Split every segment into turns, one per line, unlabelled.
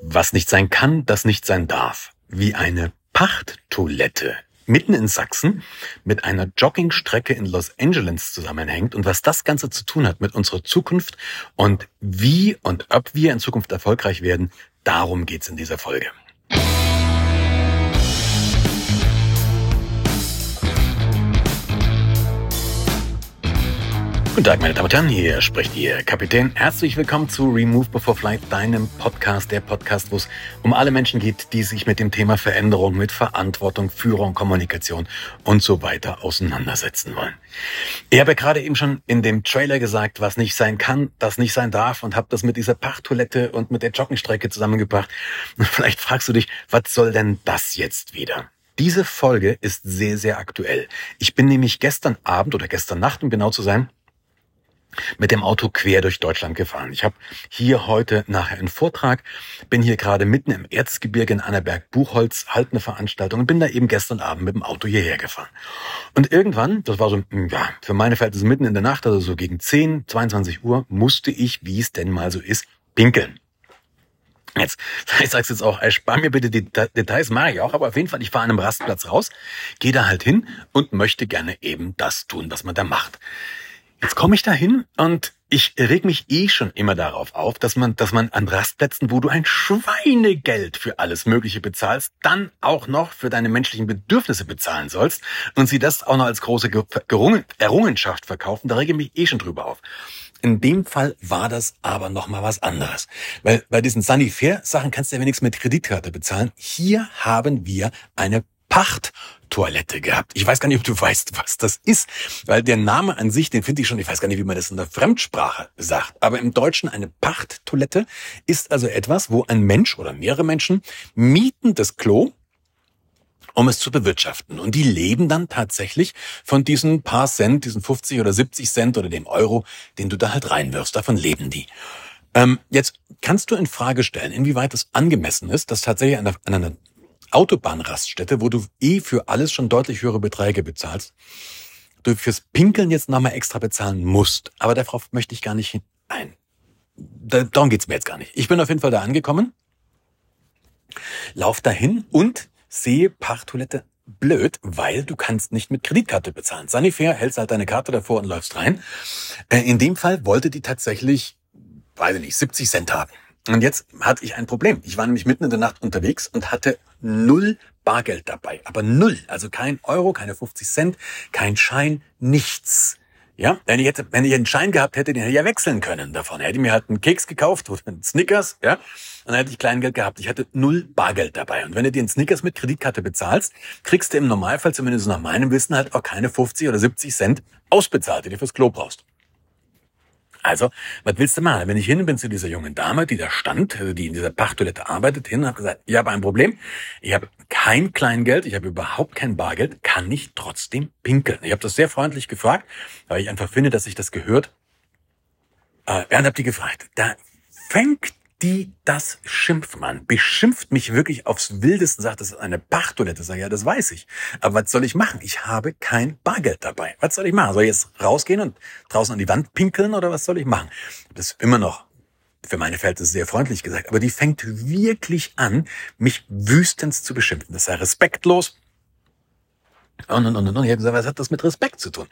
Was nicht sein kann, das nicht sein darf. Wie eine Pachttoilette mitten in Sachsen mit einer Joggingstrecke in Los Angeles zusammenhängt und was das Ganze zu tun hat mit unserer Zukunft und wie und ob wir in Zukunft erfolgreich werden, darum geht's in dieser Folge. Guten Tag, meine Damen und Herren, hier spricht Ihr Kapitän. Herzlich willkommen zu Remove Before Flight, deinem Podcast, der Podcast, wo es um alle Menschen geht, die sich mit dem Thema Veränderung, mit Verantwortung, Führung, Kommunikation und so weiter auseinandersetzen wollen. Ich habe gerade eben schon in dem Trailer gesagt, was nicht sein kann, das nicht sein darf und habe das mit dieser Pachttoilette und mit der Joggingstrecke zusammengebracht. Vielleicht fragst du dich, was soll denn das jetzt wieder? Diese Folge ist sehr, sehr aktuell. Ich bin nämlich gestern Abend oder gestern Nacht, um genau zu sein, mit dem Auto quer durch Deutschland gefahren. Ich habe hier heute nachher einen Vortrag, bin hier gerade mitten im Erzgebirge in Annaberg-Buchholz, halt eine Veranstaltung und bin da eben gestern Abend mit dem Auto hierher gefahren. Und irgendwann, das war so, ja, für meine Verhältnisse mitten in der Nacht, also so gegen 10, 22 Uhr, musste ich, wie es denn mal so ist, pinkeln. Jetzt, ich sag's jetzt auch, spar mir bitte die Details, mache ich auch, aber auf jeden Fall, ich fahre an einem Rastplatz raus, gehe da halt hin und möchte gerne eben das tun, was man da macht. Jetzt komme ich da hin und ich reg mich eh schon immer darauf auf, dass man, dass man an Rastplätzen, wo du ein Schweinegeld für alles Mögliche bezahlst, dann auch noch für deine menschlichen Bedürfnisse bezahlen sollst und sie das auch noch als große Errungenschaft verkaufen. Da rege ich mich eh schon drüber auf. In dem Fall war das aber noch mal was anderes. Weil bei diesen Sunny Fair Sachen kannst du ja wenigstens mit Kreditkarte bezahlen. Hier haben wir eine Pachttoilette gehabt. Ich weiß gar nicht, ob du weißt, was das ist, weil der Name an sich, den finde ich schon, ich weiß gar nicht, wie man das in der Fremdsprache sagt, aber im Deutschen eine Pachttoilette ist also etwas, wo ein Mensch oder mehrere Menschen mieten das Klo, um es zu bewirtschaften. Und die leben dann tatsächlich von diesen paar Cent, diesen 50 oder 70 Cent oder dem Euro, den du da halt reinwirfst. Davon leben die. Ähm, jetzt kannst du in Frage stellen, inwieweit es angemessen ist, dass tatsächlich an einer Autobahnraststätte, wo du eh für alles schon deutlich höhere Beträge bezahlst, du fürs Pinkeln jetzt nochmal extra bezahlen musst. Aber darauf möchte ich gar nicht hin. Nein, darum geht's mir jetzt gar nicht. Ich bin auf jeden Fall da angekommen, lauf dahin und sehe Parktoilette blöd, weil du kannst nicht mit Kreditkarte bezahlen. Sanifair hältst halt deine Karte davor und läufst rein. Äh, in dem Fall wollte die tatsächlich, weiß ich nicht, 70 Cent haben. Und jetzt hatte ich ein Problem. Ich war nämlich mitten in der Nacht unterwegs und hatte null Bargeld dabei. Aber null. Also kein Euro, keine 50 Cent, kein Schein, nichts. Ja, wenn ich, hätte, wenn ich einen Schein gehabt hätte, den hätte ich ja wechseln können davon. Hätte ich mir halt einen Keks gekauft oder einen Snickers, ja, und dann hätte ich Kleingeld gehabt. Ich hatte null Bargeld dabei. Und wenn du dir einen Snickers mit Kreditkarte bezahlst, kriegst du im Normalfall, zumindest nach meinem Wissen, halt auch keine 50 oder 70 Cent ausbezahlt, die du fürs Klo brauchst. Also, was willst du machen? Wenn ich hin bin zu dieser jungen Dame, die da stand, also die in dieser Pachttoilette arbeitet, hin und habe gesagt, ich habe ein Problem. Ich habe kein Kleingeld, ich habe überhaupt kein Bargeld, kann ich trotzdem pinkeln? Ich habe das sehr freundlich gefragt, weil ich einfach finde, dass sich das gehört. Äh, und habe die gefragt. Da fängt die das schimpft, man. Beschimpft mich wirklich aufs Wildeste, sagt, das ist eine Pachttoilette. Sag ja, das weiß ich. Aber was soll ich machen? Ich habe kein Bargeld dabei. Was soll ich machen? Soll ich jetzt rausgehen und draußen an die Wand pinkeln oder was soll ich machen? Das ist immer noch für meine Verhältnisse sehr freundlich gesagt, aber die fängt wirklich an, mich wüstens zu beschimpfen. Das sei respektlos, und, und, und, und. Ich habe gesagt, was hat das mit Respekt zu tun?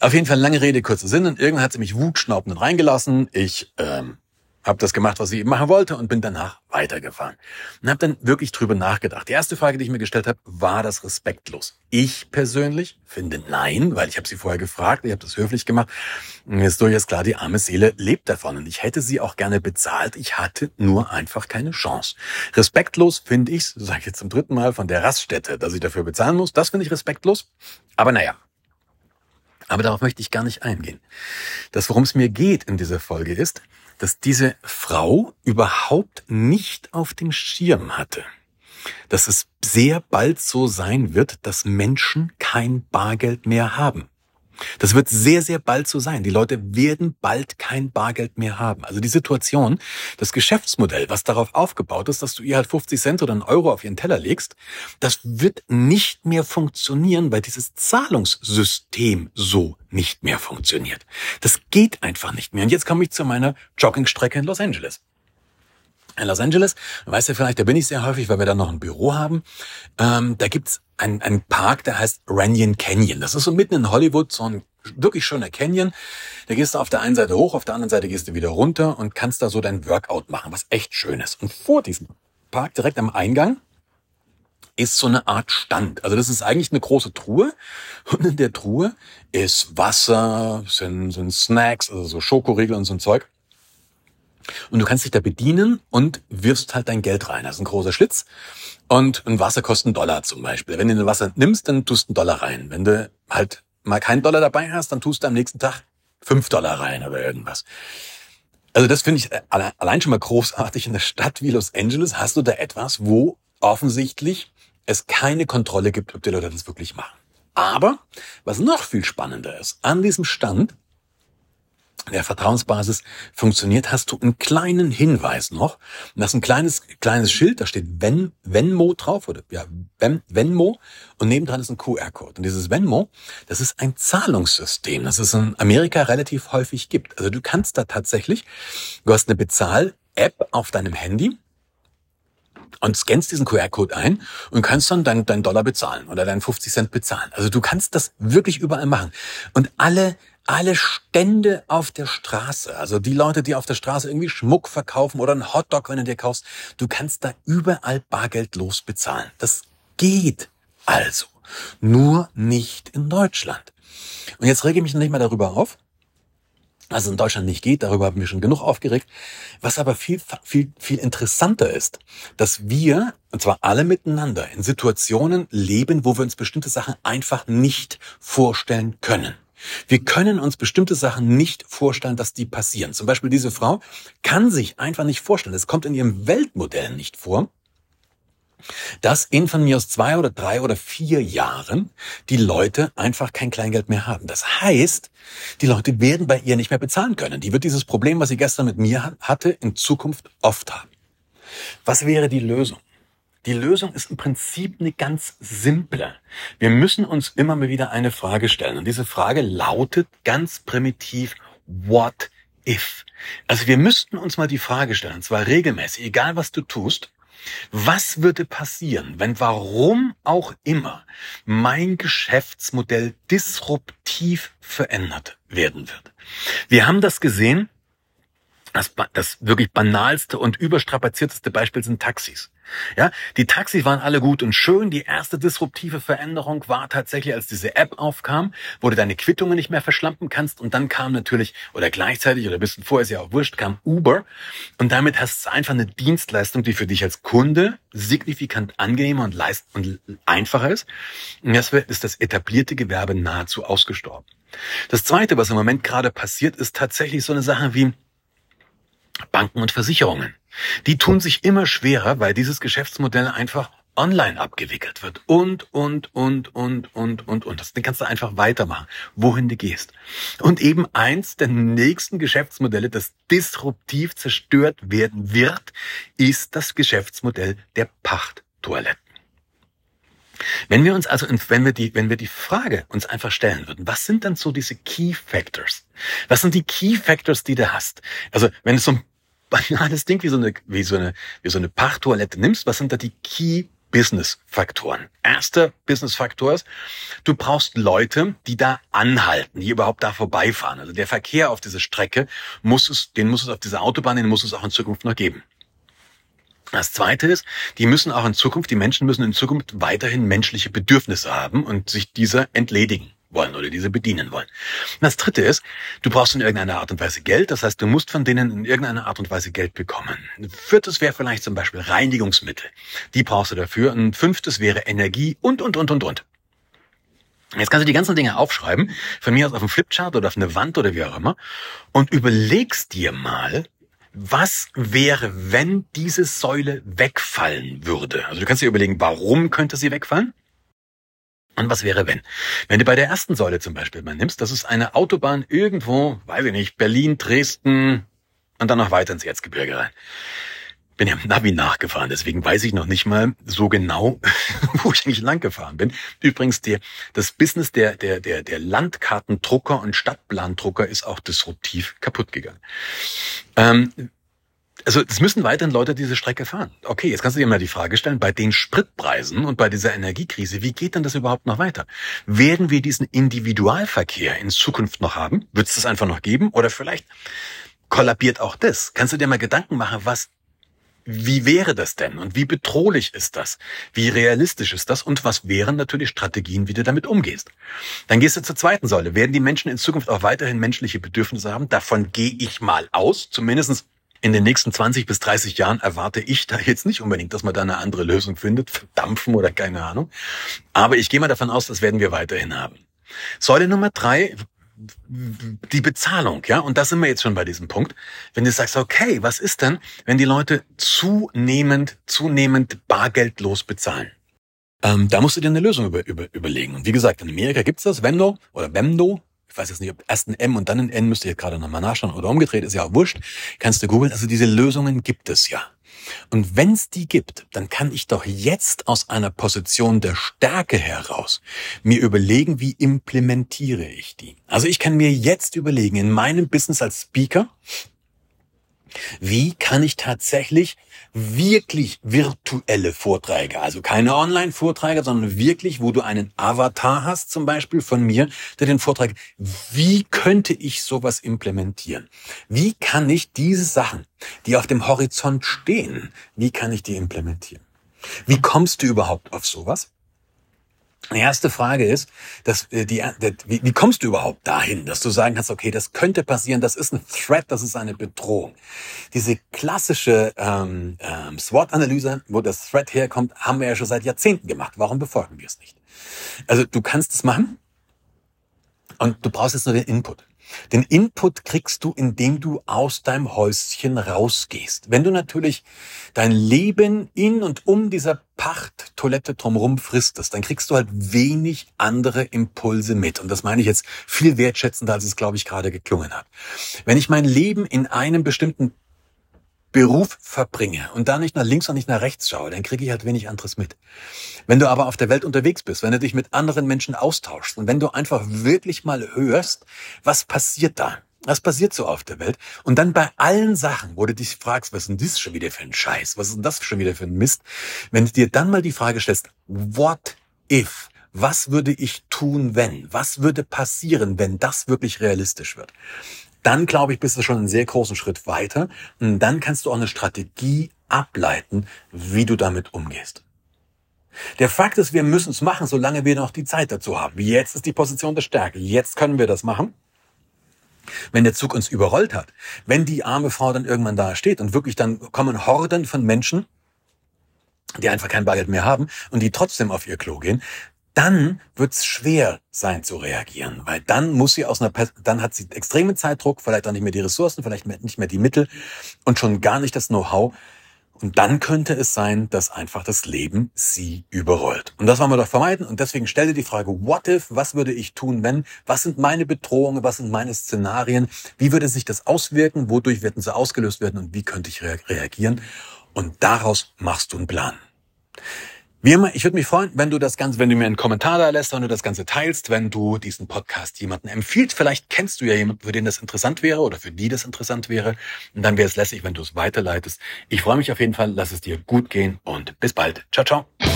Auf jeden Fall lange Rede, kurzer Sinn. Und irgendwann hat sie mich wutschnaubend reingelassen. Ich ähm, habe das gemacht, was ich eben machen wollte und bin danach weitergefahren. Und habe dann wirklich drüber nachgedacht. Die erste Frage, die ich mir gestellt habe, war das respektlos? Ich persönlich finde nein, weil ich habe sie vorher gefragt, ich habe das höflich gemacht. Mir ist durchaus klar, die arme Seele lebt davon und ich hätte sie auch gerne bezahlt. Ich hatte nur einfach keine Chance. Respektlos finde ich, sage ich jetzt zum dritten Mal, von der Raststätte, dass ich dafür bezahlen muss. Das finde ich respektlos. Aber naja, aber darauf möchte ich gar nicht eingehen. Das, worum es mir geht in dieser Folge ist, dass diese Frau überhaupt nicht auf dem Schirm hatte, dass es sehr bald so sein wird, dass Menschen kein Bargeld mehr haben. Das wird sehr, sehr bald so sein. Die Leute werden bald kein Bargeld mehr haben. Also die Situation, das Geschäftsmodell, was darauf aufgebaut ist, dass du ihr halt 50 Cent oder einen Euro auf ihren Teller legst, das wird nicht mehr funktionieren, weil dieses Zahlungssystem so nicht mehr funktioniert. Das geht einfach nicht mehr. Und jetzt komme ich zu meiner Joggingstrecke in Los Angeles. In Los Angeles, weißt du vielleicht, da bin ich sehr häufig, weil wir da noch ein Büro haben. Ähm, da gibt's einen, einen Park, der heißt Runyon Canyon. Das ist so mitten in Hollywood, so ein wirklich schöner Canyon. Da gehst du auf der einen Seite hoch, auf der anderen Seite gehst du wieder runter und kannst da so dein Workout machen, was echt schön ist. Und vor diesem Park, direkt am Eingang, ist so eine Art Stand. Also das ist eigentlich eine große Truhe und in der Truhe ist Wasser, sind, sind Snacks, also so Schokoriegel und so ein Zeug. Und du kannst dich da bedienen und wirfst halt dein Geld rein. Das ist ein großer Schlitz. Und ein Wasser kostet einen Dollar zum Beispiel. Wenn du ein Wasser nimmst, dann tust du einen Dollar rein. Wenn du halt mal keinen Dollar dabei hast, dann tust du am nächsten Tag fünf Dollar rein oder irgendwas. Also das finde ich allein schon mal großartig. In der Stadt wie Los Angeles hast du da etwas, wo offensichtlich es keine Kontrolle gibt, ob die Leute das wirklich machen. Aber was noch viel spannender ist, an diesem Stand der Vertrauensbasis funktioniert, hast du einen kleinen Hinweis noch. Und das ist ein kleines, kleines Schild, da steht Ven, Venmo drauf, oder ja, Ven, Venmo, und nebendran ist ein QR-Code. Und dieses Venmo, das ist ein Zahlungssystem, das es in Amerika relativ häufig gibt. Also du kannst da tatsächlich, du hast eine Bezahl-App auf deinem Handy, und scannst diesen QR-Code ein und kannst dann deinen dein Dollar bezahlen oder deinen 50 Cent bezahlen. Also du kannst das wirklich überall machen. Und alle alle Stände auf der Straße, also die Leute, die auf der Straße irgendwie Schmuck verkaufen oder einen Hotdog, wenn du dir kaufst, du kannst da überall bargeldlos bezahlen. Das geht also. Nur nicht in Deutschland. Und jetzt rege ich mich nicht mal darüber auf, was in Deutschland nicht geht, darüber haben wir schon genug aufgeregt. Was aber viel, viel, viel interessanter ist, dass wir, und zwar alle miteinander, in Situationen leben, wo wir uns bestimmte Sachen einfach nicht vorstellen können. Wir können uns bestimmte Sachen nicht vorstellen, dass die passieren. Zum Beispiel diese Frau kann sich einfach nicht vorstellen, es kommt in ihrem Weltmodell nicht vor, dass in von mir aus zwei oder drei oder vier Jahren die Leute einfach kein Kleingeld mehr haben. Das heißt, die Leute werden bei ihr nicht mehr bezahlen können. Die wird dieses Problem, was sie gestern mit mir hatte, in Zukunft oft haben. Was wäre die Lösung? Die Lösung ist im Prinzip eine ganz simple. Wir müssen uns immer mal wieder eine Frage stellen. Und diese Frage lautet ganz primitiv, what if? Also wir müssten uns mal die Frage stellen, und zwar regelmäßig, egal was du tust, was würde passieren, wenn warum auch immer mein Geschäftsmodell disruptiv verändert werden wird? Wir haben das gesehen das, das wirklich banalste und überstrapazierteste Beispiel sind Taxis. Ja, die Taxis waren alle gut und schön. Die erste disruptive Veränderung war tatsächlich, als diese App aufkam, wo du deine Quittungen nicht mehr verschlampen kannst. Und dann kam natürlich, oder gleichzeitig, oder ein bisschen vorher ist ja auch wurscht, kam Uber. Und damit hast du einfach eine Dienstleistung, die für dich als Kunde signifikant angenehmer und, leist und einfacher ist. Und das ist das etablierte Gewerbe nahezu ausgestorben. Das zweite, was im Moment gerade passiert, ist tatsächlich so eine Sache wie, Banken und Versicherungen. Die tun sich immer schwerer, weil dieses Geschäftsmodell einfach online abgewickelt wird und, und, und, und, und, und, und. Das kannst du einfach weitermachen, wohin du gehst. Und eben eins der nächsten Geschäftsmodelle, das disruptiv zerstört werden wird, ist das Geschäftsmodell der Pachttoiletten. Wenn wir uns also, wenn wir die, wenn wir die Frage uns einfach stellen würden, was sind dann so diese Key Factors? Was sind die Key Factors, die du hast? Also, wenn du so ein banales Ding wie so eine, wie so eine, wie so eine Pachttoilette nimmst, was sind da die Key Business-Faktoren. Erster Business-Faktor ist, du brauchst Leute, die da anhalten, die überhaupt da vorbeifahren. Also der Verkehr auf dieser Strecke muss es, den muss es auf dieser Autobahn, den muss es auch in Zukunft noch geben. Das zweite ist, die müssen auch in Zukunft, die Menschen müssen in Zukunft weiterhin menschliche Bedürfnisse haben und sich dieser entledigen wollen oder diese bedienen wollen. Das dritte ist, du brauchst in irgendeiner Art und Weise Geld. Das heißt, du musst von denen in irgendeiner Art und Weise Geld bekommen. Viertes wäre vielleicht zum Beispiel Reinigungsmittel. Die brauchst du dafür. Ein fünftes wäre Energie und, und, und, und, und. Jetzt kannst du die ganzen Dinge aufschreiben, von mir aus auf einem Flipchart oder auf eine Wand oder wie auch immer, und überlegst dir mal, was wäre, wenn diese Säule wegfallen würde? Also du kannst dir überlegen, warum könnte sie wegfallen? Und was wäre, wenn? Wenn du bei der ersten Säule zum Beispiel mal nimmst, das ist eine Autobahn irgendwo, weiß ich nicht, Berlin, Dresden und dann noch weiter ins Erzgebirge rein. Bin ja im Navi nachgefahren, deswegen weiß ich noch nicht mal so genau, wo ich eigentlich lang gefahren bin. Übrigens, der, das Business der, der, der, der Landkartendrucker und Stadtplandrucker ist auch disruptiv kaputt gegangen. Ähm, also es müssen weiterhin Leute diese Strecke fahren. Okay, jetzt kannst du dir mal die Frage stellen, bei den Spritpreisen und bei dieser Energiekrise, wie geht denn das überhaupt noch weiter? Werden wir diesen Individualverkehr in Zukunft noch haben? Wird es das einfach noch geben? Oder vielleicht kollabiert auch das? Kannst du dir mal Gedanken machen, was wie wäre das denn und wie bedrohlich ist das? Wie realistisch ist das und was wären natürlich Strategien, wie du damit umgehst? Dann gehst du zur zweiten Säule. Werden die Menschen in Zukunft auch weiterhin menschliche Bedürfnisse haben? Davon gehe ich mal aus, zumindestens in den nächsten 20 bis 30 Jahren erwarte ich da jetzt nicht unbedingt, dass man da eine andere Lösung findet, verdampfen oder keine Ahnung. Aber ich gehe mal davon aus, das werden wir weiterhin haben. Säule Nummer drei, die Bezahlung, ja, und da sind wir jetzt schon bei diesem Punkt. Wenn du sagst, okay, was ist denn, wenn die Leute zunehmend, zunehmend bargeldlos bezahlen? Ähm, da musst du dir eine Lösung über, über, überlegen. Und wie gesagt, in Amerika gibt's das, Vendo oder Vemdo, ich weiß jetzt nicht, ob erst ein M und dann ein N, müsste ich jetzt gerade nochmal nachschauen oder umgedreht, ist ja auch wurscht, kannst du googeln. Also diese Lösungen gibt es ja. Und wenn es die gibt, dann kann ich doch jetzt aus einer Position der Stärke heraus mir überlegen, wie implementiere ich die. Also ich kann mir jetzt überlegen, in meinem Business als Speaker, wie kann ich tatsächlich wirklich virtuelle Vorträge, also keine Online-Vorträge, sondern wirklich, wo du einen Avatar hast, zum Beispiel von mir, der den Vortrag, wie könnte ich sowas implementieren? Wie kann ich diese Sachen, die auf dem Horizont stehen, wie kann ich die implementieren? Wie kommst du überhaupt auf sowas? Die erste Frage ist, dass äh, die, die, wie, wie kommst du überhaupt dahin, dass du sagen kannst, okay, das könnte passieren, das ist ein Threat, das ist eine Bedrohung. Diese klassische ähm, ähm, SWOT-Analyse, wo das Threat herkommt, haben wir ja schon seit Jahrzehnten gemacht. Warum befolgen wir es nicht? Also du kannst es machen und du brauchst jetzt nur den Input. Den Input kriegst du, indem du aus deinem Häuschen rausgehst. Wenn du natürlich dein Leben in und um dieser Pachttoilette drumherum fristest, dann kriegst du halt wenig andere Impulse mit. Und das meine ich jetzt viel wertschätzender, als es, glaube ich, gerade geklungen hat. Wenn ich mein Leben in einem bestimmten Beruf verbringe und da nicht nach links und nicht nach rechts schaue, dann kriege ich halt wenig anderes mit. Wenn du aber auf der Welt unterwegs bist, wenn du dich mit anderen Menschen austauschst und wenn du einfach wirklich mal hörst, was passiert da? Was passiert so auf der Welt? Und dann bei allen Sachen, wo du dich fragst, was ist denn das schon wieder für ein Scheiß? Was ist denn das schon wieder für ein Mist? Wenn du dir dann mal die Frage stellst, what if? Was würde ich tun, wenn? Was würde passieren, wenn das wirklich realistisch wird? Dann glaube ich, bist du schon einen sehr großen Schritt weiter. Und dann kannst du auch eine Strategie ableiten, wie du damit umgehst. Der Fakt ist, wir müssen es machen, solange wir noch die Zeit dazu haben. Jetzt ist die Position der Stärke. Jetzt können wir das machen. Wenn der Zug uns überrollt hat, wenn die arme Frau dann irgendwann da steht und wirklich dann kommen Horden von Menschen, die einfach kein Bargeld mehr haben und die trotzdem auf ihr Klo gehen, dann wird es schwer sein zu reagieren, weil dann muss sie aus einer, dann hat sie extremen Zeitdruck, vielleicht auch nicht mehr die Ressourcen, vielleicht nicht mehr die Mittel und schon gar nicht das Know-how. Und dann könnte es sein, dass einfach das Leben sie überrollt. Und das wollen wir doch vermeiden. Und deswegen stell dir die Frage, what if, was würde ich tun, wenn, was sind meine Bedrohungen, was sind meine Szenarien, wie würde sich das auswirken, wodurch werden sie ausgelöst werden und wie könnte ich reagieren? Und daraus machst du einen Plan. Wie immer, ich würde mich freuen, wenn du das Ganze, wenn du mir einen Kommentar da lässt, wenn du das Ganze teilst, wenn du diesen Podcast jemanden empfiehlst. Vielleicht kennst du ja jemanden, für den das interessant wäre oder für die das interessant wäre. Und dann wäre es lässig, wenn du es weiterleitest. Ich freue mich auf jeden Fall, lass es dir gut gehen und bis bald. Ciao, ciao.